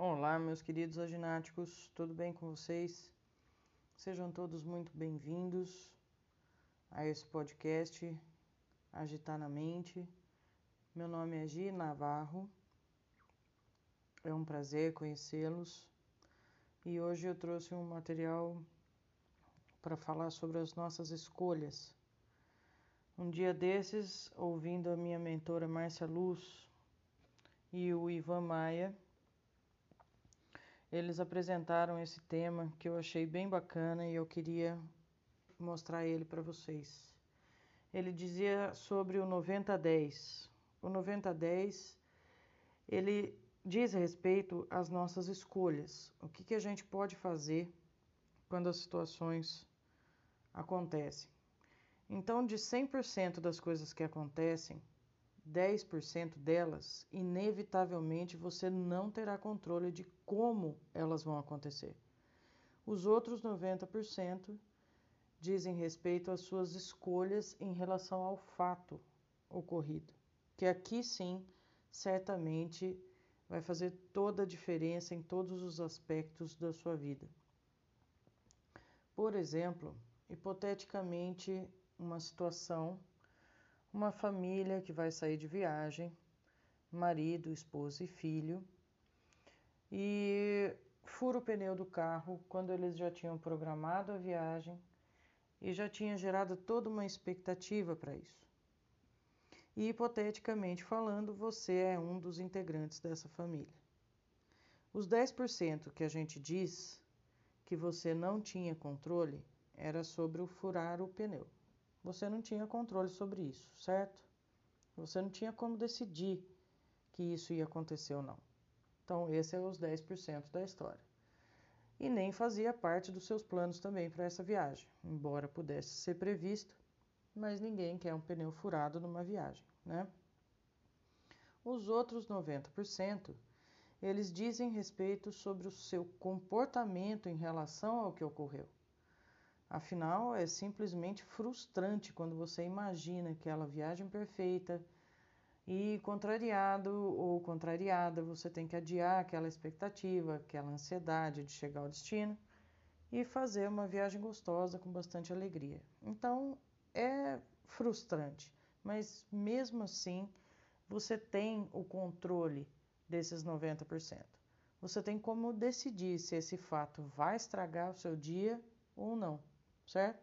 Olá, meus queridos agináticos, tudo bem com vocês? Sejam todos muito bem-vindos a esse podcast Agitar na Mente. Meu nome é Gi Navarro, é um prazer conhecê-los e hoje eu trouxe um material para falar sobre as nossas escolhas. Um dia desses, ouvindo a minha mentora Márcia Luz e o Ivan Maia, eles apresentaram esse tema que eu achei bem bacana e eu queria mostrar ele para vocês. Ele dizia sobre o 90-10. O 90-10, ele diz respeito às nossas escolhas. O que, que a gente pode fazer quando as situações acontecem. Então, de 100% das coisas que acontecem, 10% delas, inevitavelmente você não terá controle de como elas vão acontecer. Os outros 90% dizem respeito às suas escolhas em relação ao fato ocorrido, que aqui sim, certamente vai fazer toda a diferença em todos os aspectos da sua vida. Por exemplo, hipoteticamente, uma situação uma família que vai sair de viagem, marido, esposa e filho, e fura o pneu do carro quando eles já tinham programado a viagem e já tinha gerado toda uma expectativa para isso. E hipoteticamente falando, você é um dos integrantes dessa família. Os 10% que a gente diz que você não tinha controle era sobre o furar o pneu você não tinha controle sobre isso, certo? Você não tinha como decidir que isso ia acontecer ou não. Então, esse é os 10% da história. E nem fazia parte dos seus planos também para essa viagem, embora pudesse ser previsto, mas ninguém quer um pneu furado numa viagem, né? Os outros 90%, eles dizem respeito sobre o seu comportamento em relação ao que ocorreu. Afinal, é simplesmente frustrante quando você imagina aquela viagem perfeita e, contrariado ou contrariada, você tem que adiar aquela expectativa, aquela ansiedade de chegar ao destino e fazer uma viagem gostosa com bastante alegria. Então, é frustrante, mas mesmo assim, você tem o controle desses 90%. Você tem como decidir se esse fato vai estragar o seu dia ou não certo?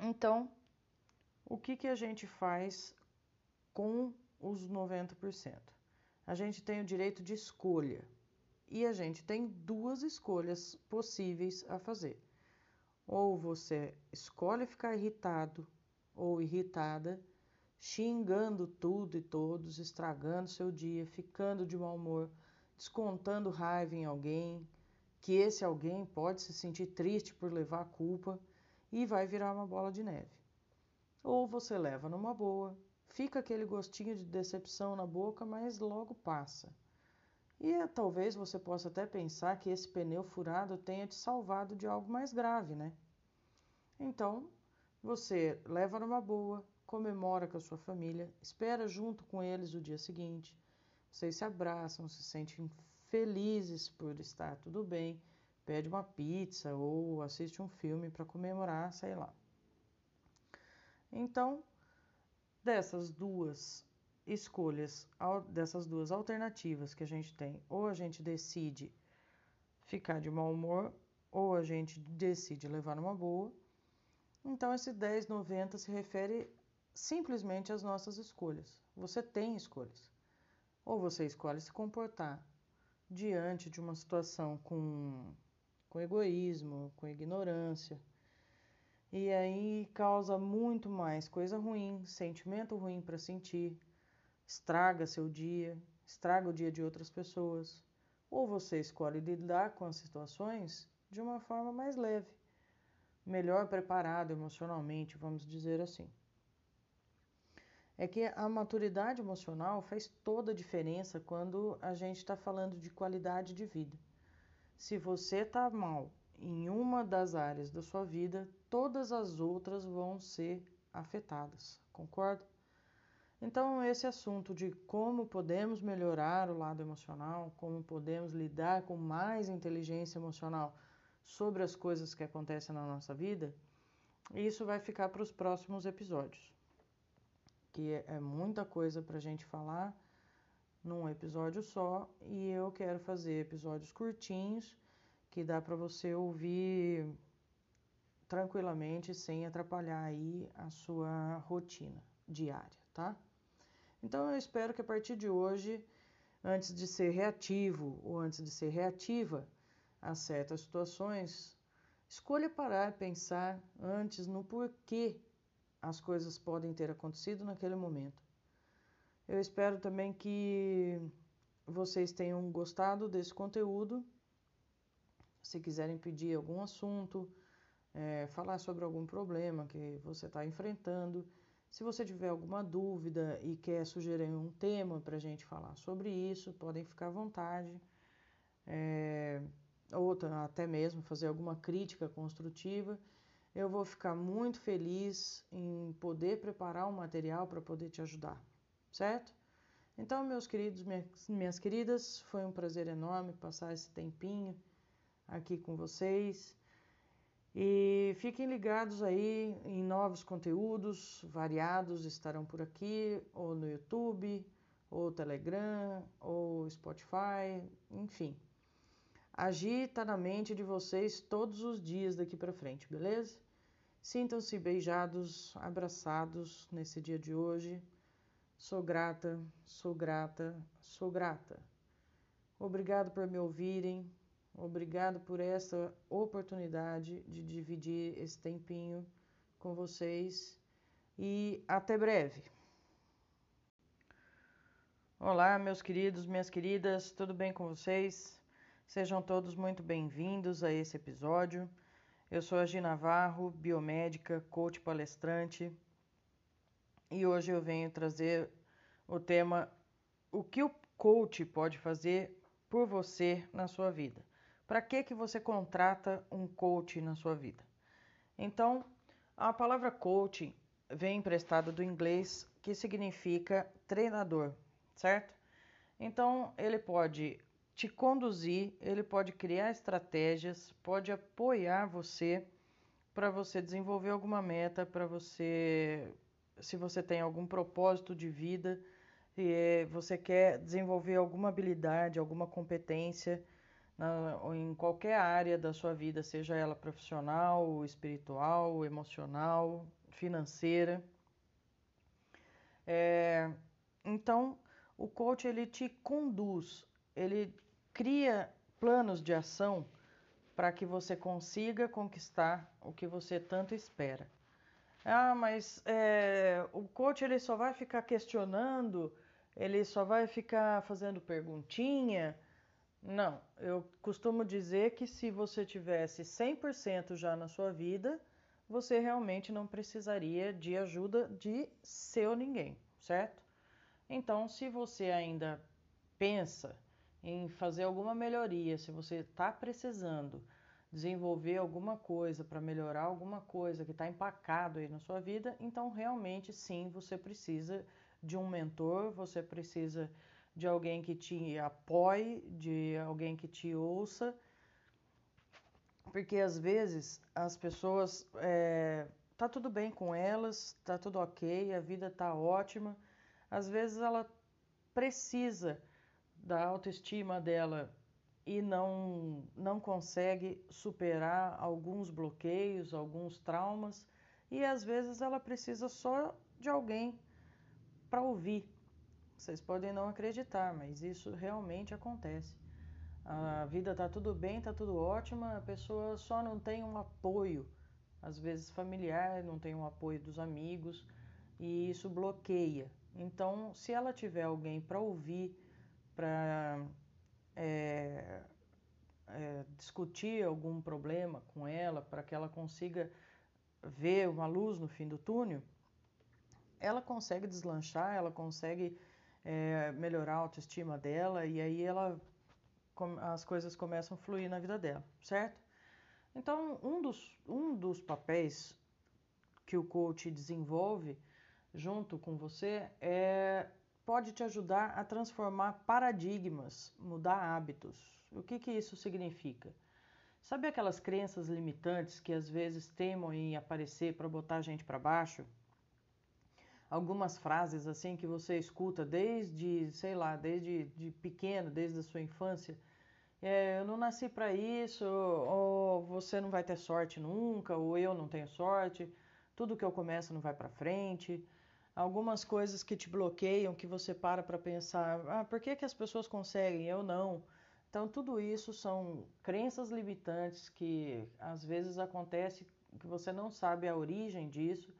Então, o que, que a gente faz com os 90%? A gente tem o direito de escolha e a gente tem duas escolhas possíveis a fazer. Ou você escolhe ficar irritado ou irritada, xingando tudo e todos, estragando seu dia, ficando de mau humor, descontando raiva em alguém, que esse alguém pode se sentir triste por levar a culpa e vai virar uma bola de neve. Ou você leva numa boa, fica aquele gostinho de decepção na boca, mas logo passa. E é, talvez você possa até pensar que esse pneu furado tenha te salvado de algo mais grave, né? Então, você leva numa boa, comemora com a sua família, espera junto com eles o dia seguinte. Vocês se abraçam, se sentem felizes por estar tudo bem, pede uma pizza ou assiste um filme para comemorar, sei lá. Então, dessas duas escolhas, dessas duas alternativas que a gente tem, ou a gente decide ficar de mau humor, ou a gente decide levar numa boa. Então, esse 1090 se refere simplesmente às nossas escolhas. Você tem escolhas. Ou você escolhe se comportar diante de uma situação com, com egoísmo, com ignorância. E aí causa muito mais coisa ruim, sentimento ruim para sentir, estraga seu dia, estraga o dia de outras pessoas. Ou você escolhe lidar com as situações de uma forma mais leve, melhor preparado emocionalmente, vamos dizer assim é que a maturidade emocional faz toda a diferença quando a gente está falando de qualidade de vida. Se você está mal em uma das áreas da sua vida, todas as outras vão ser afetadas, concorda? Então, esse assunto de como podemos melhorar o lado emocional, como podemos lidar com mais inteligência emocional sobre as coisas que acontecem na nossa vida, isso vai ficar para os próximos episódios, que é muita coisa para a gente falar num episódio só e eu quero fazer episódios curtinhos que dá para você ouvir tranquilamente sem atrapalhar aí a sua rotina diária, tá? Então eu espero que a partir de hoje, antes de ser reativo ou antes de ser reativa a certas situações, escolha parar e pensar antes no porquê as coisas podem ter acontecido naquele momento. Eu espero também que vocês tenham gostado desse conteúdo. Se quiserem pedir algum assunto, é, falar sobre algum problema que você está enfrentando, se você tiver alguma dúvida e quer sugerir um tema para a gente falar sobre isso, podem ficar à vontade. É, ou até mesmo fazer alguma crítica construtiva. Eu vou ficar muito feliz em poder preparar um material para poder te ajudar certo? Então, meus queridos, minhas queridas, foi um prazer enorme passar esse tempinho aqui com vocês. E fiquem ligados aí em novos conteúdos variados estarão por aqui, ou no YouTube, ou Telegram, ou Spotify, enfim. Agir tá na mente de vocês todos os dias daqui para frente, beleza? Sintam-se beijados, abraçados nesse dia de hoje. Sou grata, sou grata, sou grata. Obrigado por me ouvirem, obrigado por essa oportunidade de dividir esse tempinho com vocês e até breve. Olá, meus queridos, minhas queridas, tudo bem com vocês? Sejam todos muito bem-vindos a esse episódio. Eu sou a Gina Navarro, biomédica, coach palestrante e hoje eu venho trazer o tema o que o coach pode fazer por você na sua vida. Para que que você contrata um coach na sua vida? Então, a palavra coach vem emprestada do inglês que significa treinador, certo? Então, ele pode te conduzir, ele pode criar estratégias, pode apoiar você para você desenvolver alguma meta, para você se você tem algum propósito de vida e você quer desenvolver alguma habilidade, alguma competência na, em qualquer área da sua vida, seja ela profissional, espiritual, emocional, financeira. É, então, o coach ele te conduz, ele cria planos de ação para que você consiga conquistar o que você tanto espera. Ah, mas é, o coach ele só vai ficar questionando, ele só vai ficar fazendo perguntinha. Não, eu costumo dizer que se você tivesse 100% já na sua vida, você realmente não precisaria de ajuda de seu ninguém, certo? Então, se você ainda pensa em fazer alguma melhoria, se você está precisando desenvolver alguma coisa, para melhorar alguma coisa que está empacado aí na sua vida, então realmente sim você precisa de um mentor, você precisa de alguém que te apoie, de alguém que te ouça, porque às vezes as pessoas é, tá tudo bem com elas, tá tudo ok, a vida tá ótima, às vezes ela precisa da autoestima dela e não, não consegue superar alguns bloqueios, alguns traumas, e às vezes ela precisa só de alguém para ouvir. Vocês podem não acreditar, mas isso realmente acontece. A vida tá tudo bem, tá tudo ótimo, a pessoa só não tem um apoio, às vezes familiar, não tem um apoio dos amigos, e isso bloqueia. Então, se ela tiver alguém para ouvir, para é, é, discutir algum problema com ela para que ela consiga ver uma luz no fim do túnel, ela consegue deslanchar, ela consegue é, melhorar a autoestima dela e aí ela as coisas começam a fluir na vida dela, certo? Então, um dos, um dos papéis que o coach desenvolve junto com você é, pode te ajudar a transformar paradigmas, mudar hábitos. O que, que isso significa? Sabe aquelas crenças limitantes que às vezes temam em aparecer para botar a gente para baixo? Algumas frases assim que você escuta desde, sei lá, desde de pequeno, desde a sua infância. É, eu não nasci para isso, ou você não vai ter sorte nunca, ou eu não tenho sorte, tudo que eu começo não vai para frente. Algumas coisas que te bloqueiam, que você para para pensar, ah, por que, que as pessoas conseguem, eu não? Então, tudo isso são crenças limitantes que às vezes acontece que você não sabe a origem disso.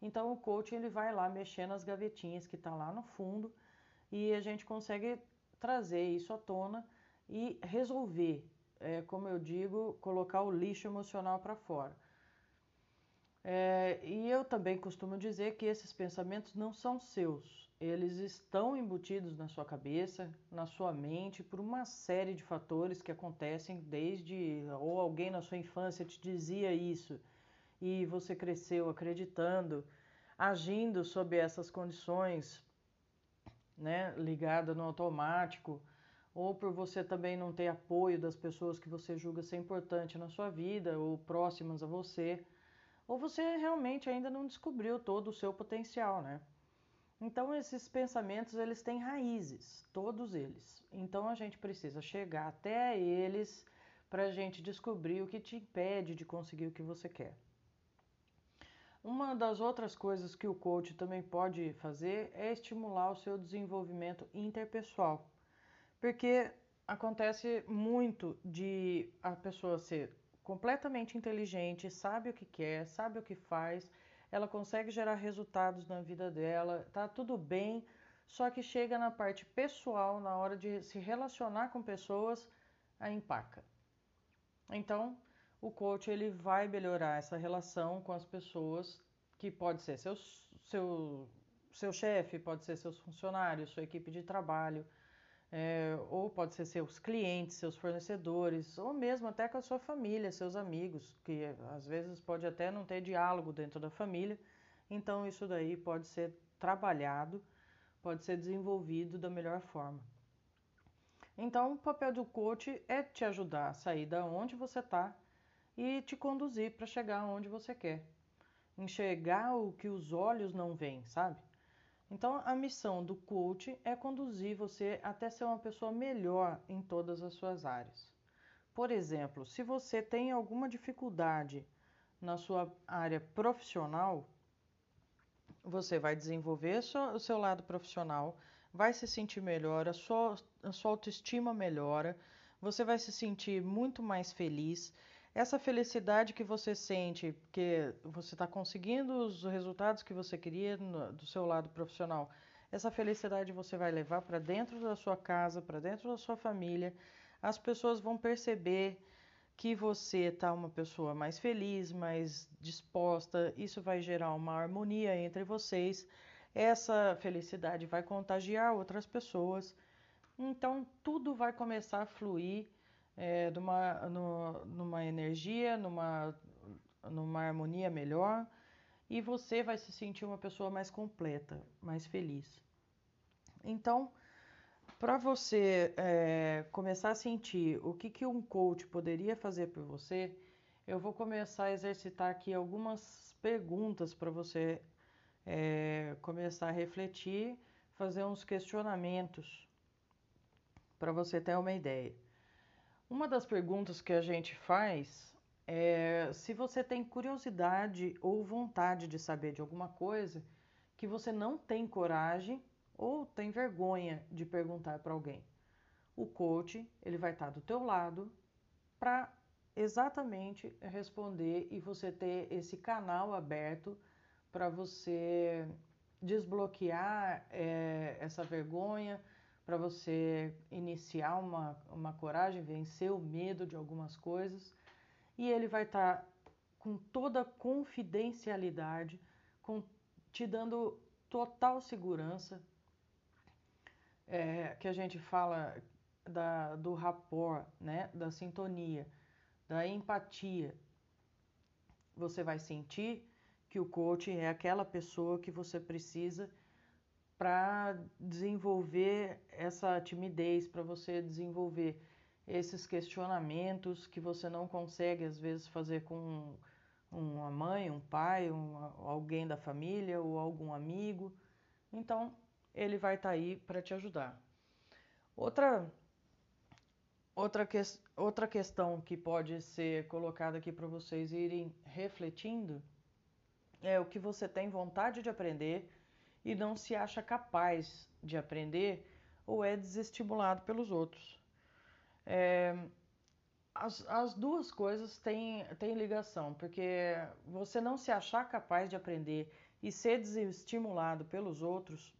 Então, o coach ele vai lá mexer nas gavetinhas que está lá no fundo e a gente consegue trazer isso à tona e resolver, é, como eu digo, colocar o lixo emocional para fora. É, e eu também costumo dizer que esses pensamentos não são seus, eles estão embutidos na sua cabeça, na sua mente, por uma série de fatores que acontecem desde ou alguém na sua infância te dizia isso e você cresceu acreditando, agindo sob essas condições, né, ligada no automático, ou por você também não ter apoio das pessoas que você julga ser importante na sua vida ou próximas a você, ou você realmente ainda não descobriu todo o seu potencial, né? Então esses pensamentos eles têm raízes, todos eles. Então a gente precisa chegar até eles para a gente descobrir o que te impede de conseguir o que você quer. Uma das outras coisas que o coach também pode fazer é estimular o seu desenvolvimento interpessoal, porque acontece muito de a pessoa ser completamente inteligente, sabe o que quer, sabe o que faz ela consegue gerar resultados na vida dela, tá tudo bem, só que chega na parte pessoal, na hora de se relacionar com pessoas, a empaca. Então, o coach ele vai melhorar essa relação com as pessoas, que pode ser seu, seu, seu chefe, pode ser seus funcionários, sua equipe de trabalho, é, ou pode ser seus clientes, seus fornecedores, ou mesmo até com a sua família, seus amigos, que às vezes pode até não ter diálogo dentro da família. Então isso daí pode ser trabalhado, pode ser desenvolvido da melhor forma. Então o papel do coach é te ajudar a sair da onde você está e te conduzir para chegar onde você quer. Enxergar o que os olhos não veem, sabe? Então, a missão do coach é conduzir você até ser uma pessoa melhor em todas as suas áreas. Por exemplo, se você tem alguma dificuldade na sua área profissional, você vai desenvolver o seu lado profissional, vai se sentir melhor, a sua, a sua autoestima melhora, você vai se sentir muito mais feliz essa felicidade que você sente, porque você está conseguindo os resultados que você queria no, do seu lado profissional, essa felicidade você vai levar para dentro da sua casa, para dentro da sua família. As pessoas vão perceber que você está uma pessoa mais feliz, mais disposta. Isso vai gerar uma harmonia entre vocês. Essa felicidade vai contagiar outras pessoas. Então tudo vai começar a fluir é, numa, no, numa energia, numa, numa harmonia melhor e você vai se sentir uma pessoa mais completa, mais feliz. Então, para você é, começar a sentir o que, que um coach poderia fazer por você, eu vou começar a exercitar aqui algumas perguntas para você é, começar a refletir, fazer uns questionamentos para você ter uma ideia. Uma das perguntas que a gente faz é se você tem curiosidade ou vontade de saber de alguma coisa que você não tem coragem ou tem vergonha de perguntar para alguém. O coach, ele vai estar do teu lado para exatamente responder e você ter esse canal aberto para você desbloquear é, essa vergonha, para você iniciar uma, uma coragem, vencer o medo de algumas coisas. E ele vai estar tá com toda confidencialidade, com, te dando total segurança, é, que a gente fala da, do rapport, né, da sintonia, da empatia. Você vai sentir que o coach é aquela pessoa que você precisa para desenvolver essa timidez, para você desenvolver esses questionamentos que você não consegue às vezes fazer com uma mãe, um pai, alguém da família ou algum amigo. Então, ele vai estar tá aí para te ajudar. Outra outra, que, outra questão que pode ser colocada aqui para vocês irem refletindo é o que você tem vontade de aprender e não se acha capaz de aprender ou é desestimulado pelos outros. É, as, as duas coisas têm, têm ligação, porque você não se achar capaz de aprender e ser desestimulado pelos outros,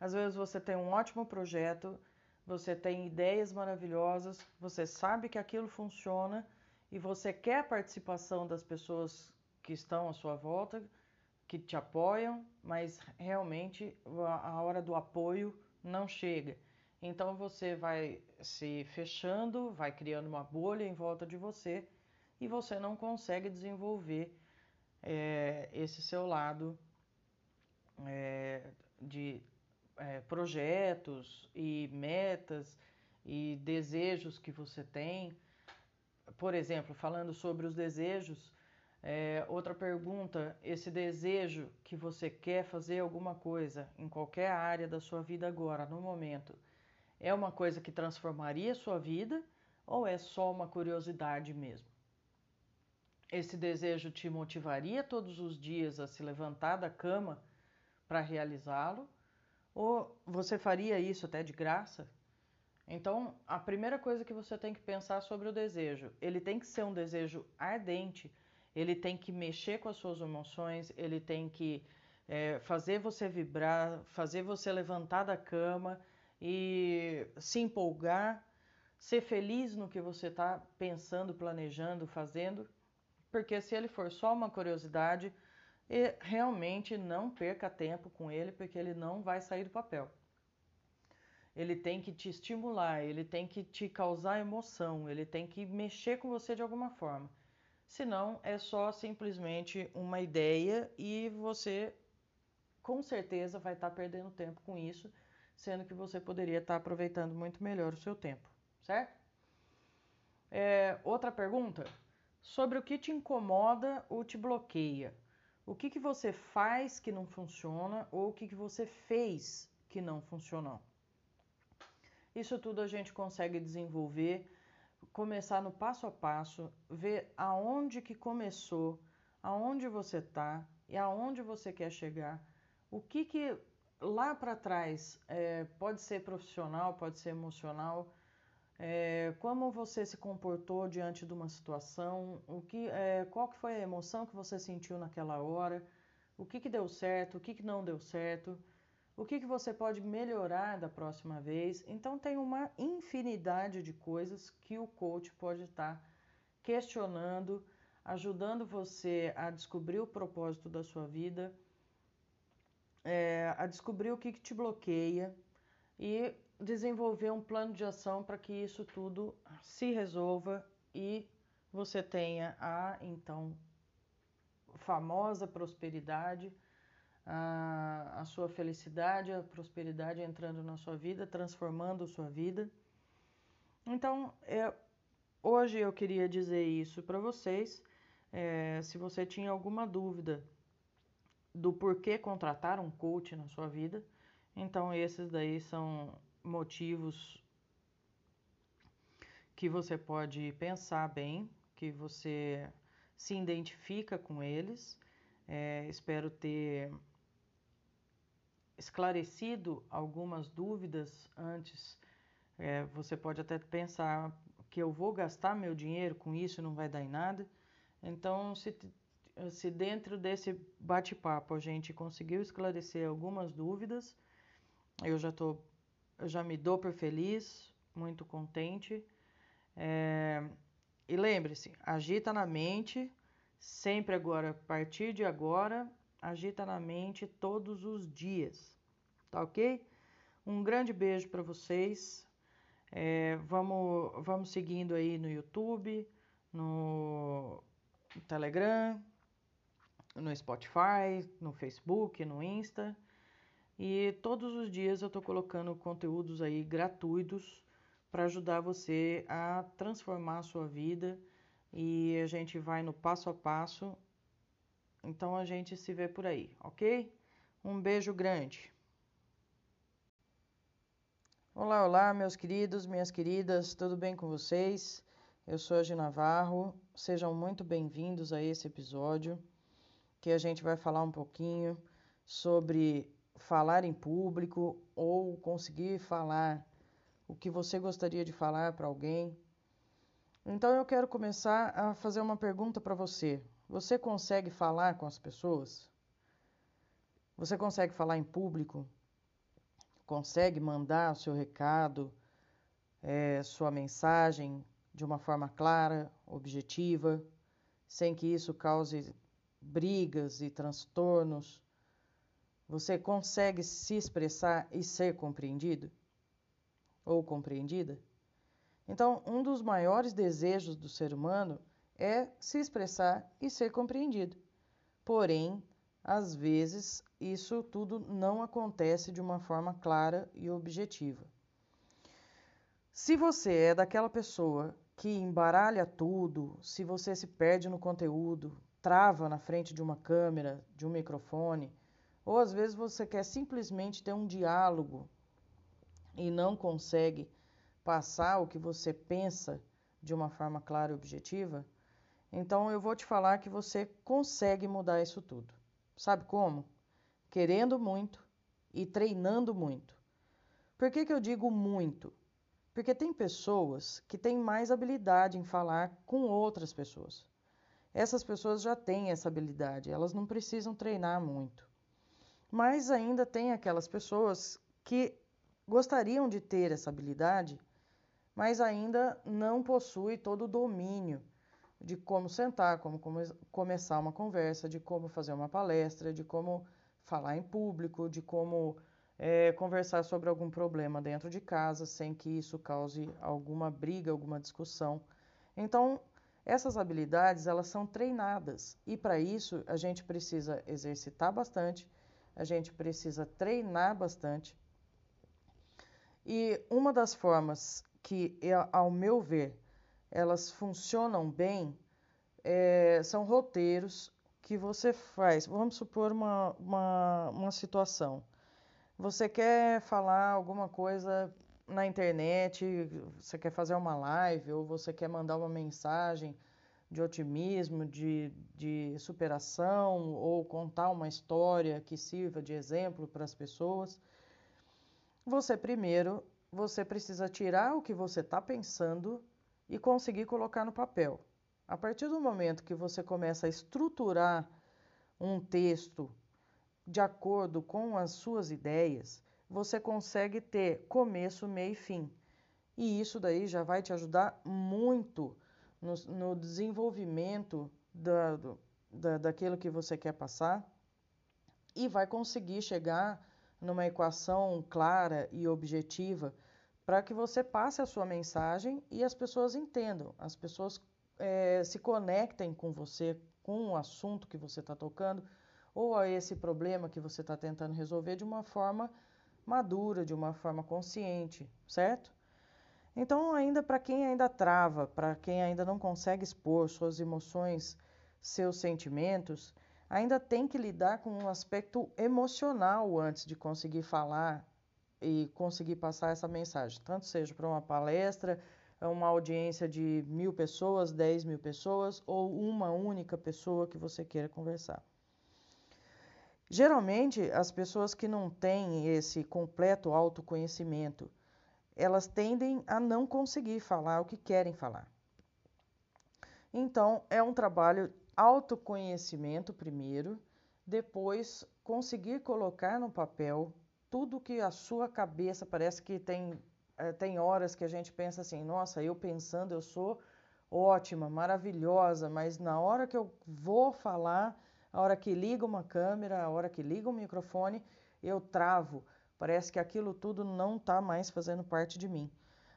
às vezes você tem um ótimo projeto, você tem ideias maravilhosas, você sabe que aquilo funciona e você quer a participação das pessoas que estão à sua volta, que te apoiam, mas realmente a hora do apoio não chega. Então você vai se fechando, vai criando uma bolha em volta de você e você não consegue desenvolver é, esse seu lado é, de é, projetos e metas e desejos que você tem. Por exemplo, falando sobre os desejos, é, outra pergunta: esse desejo que você quer fazer alguma coisa em qualquer área da sua vida agora, no momento, é uma coisa que transformaria a sua vida ou é só uma curiosidade mesmo? Esse desejo te motivaria todos os dias a se levantar da cama para realizá-lo? Ou você faria isso até de graça? Então, a primeira coisa que você tem que pensar sobre o desejo, ele tem que ser um desejo ardente ele tem que mexer com as suas emoções, ele tem que é, fazer você vibrar, fazer você levantar da cama e se empolgar, ser feliz no que você está pensando, planejando, fazendo, porque se ele for só uma curiosidade, realmente não perca tempo com ele, porque ele não vai sair do papel. Ele tem que te estimular, ele tem que te causar emoção, ele tem que mexer com você de alguma forma. Senão é só simplesmente uma ideia e você com certeza vai estar tá perdendo tempo com isso, sendo que você poderia estar tá aproveitando muito melhor o seu tempo, certo? É, outra pergunta: sobre o que te incomoda ou te bloqueia? O que, que você faz que não funciona ou o que, que você fez que não funcionou? Isso tudo a gente consegue desenvolver começar no passo a passo, ver aonde que começou, aonde você está e aonde você quer chegar, o que que lá para trás é, pode ser profissional, pode ser emocional, é, como você se comportou diante de uma situação, o que, é, qual que foi a emoção que você sentiu naquela hora, o que, que deu certo, o que, que não deu certo, o que, que você pode melhorar da próxima vez. Então, tem uma infinidade de coisas que o coach pode estar questionando, ajudando você a descobrir o propósito da sua vida, é, a descobrir o que, que te bloqueia e desenvolver um plano de ação para que isso tudo se resolva e você tenha a então famosa prosperidade a, a sua felicidade, a prosperidade entrando na sua vida, transformando sua vida. Então, é, hoje eu queria dizer isso para vocês. É, se você tinha alguma dúvida do porquê contratar um coach na sua vida, então esses daí são motivos que você pode pensar bem, que você se identifica com eles. É, espero ter esclarecido algumas dúvidas antes, é, você pode até pensar que eu vou gastar meu dinheiro com isso não vai dar em nada. Então, se, se dentro desse bate-papo a gente conseguiu esclarecer algumas dúvidas, eu já tô, eu já me dou por feliz, muito contente. É, e lembre-se, agita na mente, sempre agora, a partir de agora, agita na mente todos os dias, tá ok? Um grande beijo para vocês. É, vamos, vamos seguindo aí no YouTube, no Telegram, no Spotify, no Facebook, no Insta. E todos os dias eu estou colocando conteúdos aí gratuitos para ajudar você a transformar a sua vida e a gente vai no passo a passo. Então a gente se vê por aí, ok? Um beijo grande. Olá, olá, meus queridos, minhas queridas, tudo bem com vocês? Eu sou a Gina Navarro, sejam muito bem-vindos a esse episódio que a gente vai falar um pouquinho sobre falar em público ou conseguir falar o que você gostaria de falar para alguém. Então eu quero começar a fazer uma pergunta para você. Você consegue falar com as pessoas? Você consegue falar em público? Consegue mandar o seu recado, é, sua mensagem de uma forma clara, objetiva, sem que isso cause brigas e transtornos? Você consegue se expressar e ser compreendido? Ou compreendida? Então, um dos maiores desejos do ser humano é se expressar e ser compreendido. Porém, às vezes, isso tudo não acontece de uma forma clara e objetiva. Se você é daquela pessoa que embaralha tudo, se você se perde no conteúdo, trava na frente de uma câmera, de um microfone, ou às vezes você quer simplesmente ter um diálogo e não consegue passar o que você pensa de uma forma clara e objetiva, então eu vou te falar que você consegue mudar isso tudo. Sabe como? Querendo muito e treinando muito. Por que, que eu digo muito? Porque tem pessoas que têm mais habilidade em falar com outras pessoas. Essas pessoas já têm essa habilidade, elas não precisam treinar muito. Mas ainda tem aquelas pessoas que gostariam de ter essa habilidade, mas ainda não possuem todo o domínio de como sentar, como come começar uma conversa, de como fazer uma palestra, de como falar em público, de como é, conversar sobre algum problema dentro de casa sem que isso cause alguma briga, alguma discussão. Então, essas habilidades, elas são treinadas e para isso a gente precisa exercitar bastante, a gente precisa treinar bastante. E uma das formas que, ao meu ver, elas funcionam bem é, são roteiros que você faz. Vamos supor uma, uma, uma situação. Você quer falar alguma coisa na internet, você quer fazer uma live ou você quer mandar uma mensagem de otimismo, de, de superação ou contar uma história que sirva de exemplo para as pessoas, você primeiro você precisa tirar o que você está pensando e conseguir colocar no papel. A partir do momento que você começa a estruturar um texto de acordo com as suas ideias, você consegue ter começo, meio e fim. E isso daí já vai te ajudar muito no, no desenvolvimento da, da, daquilo que você quer passar e vai conseguir chegar numa equação clara e objetiva para que você passe a sua mensagem e as pessoas entendam, as pessoas é, se conectem com você, com o assunto que você está tocando ou a esse problema que você está tentando resolver de uma forma madura, de uma forma consciente, certo? Então, ainda para quem ainda trava, para quem ainda não consegue expor suas emoções, seus sentimentos, ainda tem que lidar com um aspecto emocional antes de conseguir falar e conseguir passar essa mensagem, tanto seja para uma palestra, uma audiência de mil pessoas, dez mil pessoas ou uma única pessoa que você queira conversar. Geralmente, as pessoas que não têm esse completo autoconhecimento, elas tendem a não conseguir falar o que querem falar. Então, é um trabalho autoconhecimento primeiro, depois conseguir colocar no papel tudo que a sua cabeça parece que tem é, tem horas que a gente pensa assim, nossa, eu pensando eu sou ótima, maravilhosa, mas na hora que eu vou falar a hora que liga uma câmera, a hora que liga um microfone, eu travo. Parece que aquilo tudo não está mais fazendo parte de mim.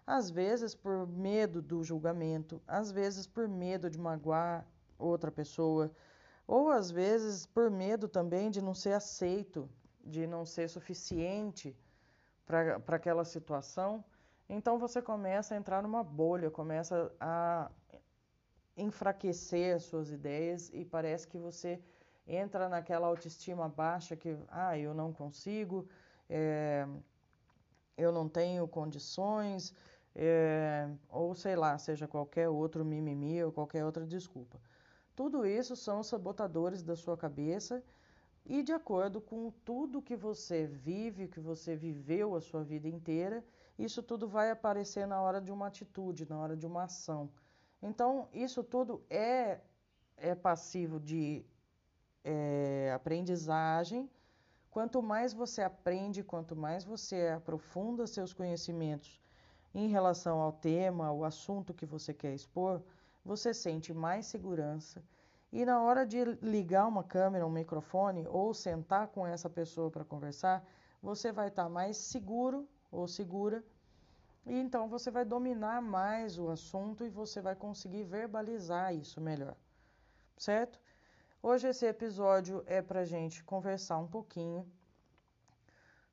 Às vezes por medo do julgamento, às vezes por medo de magoar outra pessoa, ou às vezes por medo também de não ser aceito, de não ser suficiente para aquela situação. Então você começa a entrar numa bolha, começa a enfraquecer as suas ideias e parece que você entra naquela autoestima baixa que, ah, eu não consigo, é, eu não tenho condições, é, ou sei lá, seja qualquer outro mimimi ou qualquer outra desculpa. Tudo isso são sabotadores da sua cabeça e de acordo com tudo que você vive, que você viveu a sua vida inteira, isso tudo vai aparecer na hora de uma atitude, na hora de uma ação. Então, isso tudo é, é passivo de é, aprendizagem. Quanto mais você aprende, quanto mais você aprofunda seus conhecimentos em relação ao tema, ao assunto que você quer expor, você sente mais segurança. E na hora de ligar uma câmera, um microfone ou sentar com essa pessoa para conversar, você vai estar tá mais seguro ou segura. E então você vai dominar mais o assunto e você vai conseguir verbalizar isso melhor. Certo? Hoje esse episódio é para gente conversar um pouquinho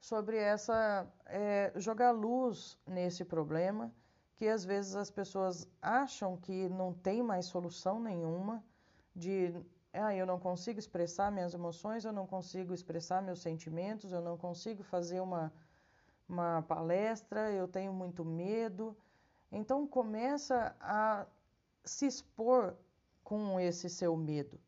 sobre essa é, jogar luz nesse problema que às vezes as pessoas acham que não tem mais solução nenhuma de ah, eu não consigo expressar minhas emoções, eu não consigo expressar meus sentimentos, eu não consigo fazer uma, uma palestra, eu tenho muito medo. Então começa a se expor com esse seu medo.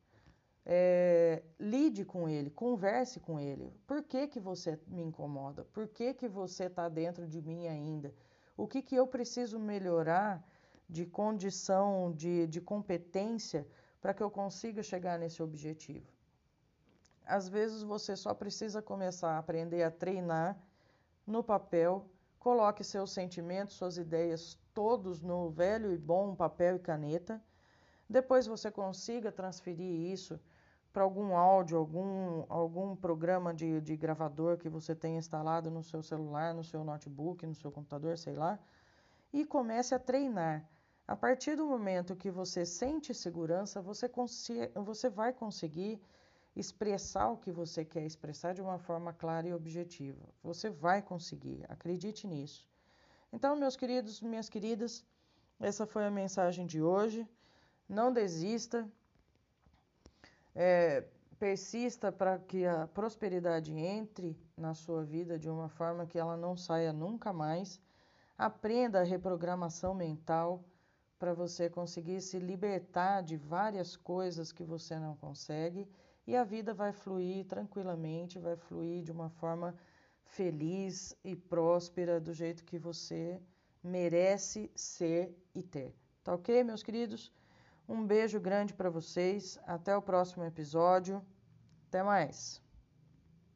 É, lide com ele, converse com ele. Por que, que você me incomoda? Por que, que você está dentro de mim ainda? o que, que eu preciso melhorar de condição, de, de competência, para que eu consiga chegar nesse objetivo. Às vezes você só precisa começar a aprender a treinar no papel, coloque seus sentimentos, suas ideias todos no velho e bom papel e caneta. Depois você consiga transferir isso para algum áudio, algum, algum programa de, de gravador que você tenha instalado no seu celular, no seu notebook, no seu computador, sei lá, e comece a treinar. A partir do momento que você sente segurança, você, você vai conseguir expressar o que você quer expressar de uma forma clara e objetiva. Você vai conseguir, acredite nisso. Então, meus queridos, minhas queridas, essa foi a mensagem de hoje. Não desista, é, persista para que a prosperidade entre na sua vida de uma forma que ela não saia nunca mais. Aprenda a reprogramação mental para você conseguir se libertar de várias coisas que você não consegue e a vida vai fluir tranquilamente, vai fluir de uma forma feliz e próspera do jeito que você merece ser e ter. Tá ok, meus queridos? Um beijo grande para vocês. Até o próximo episódio. Até mais.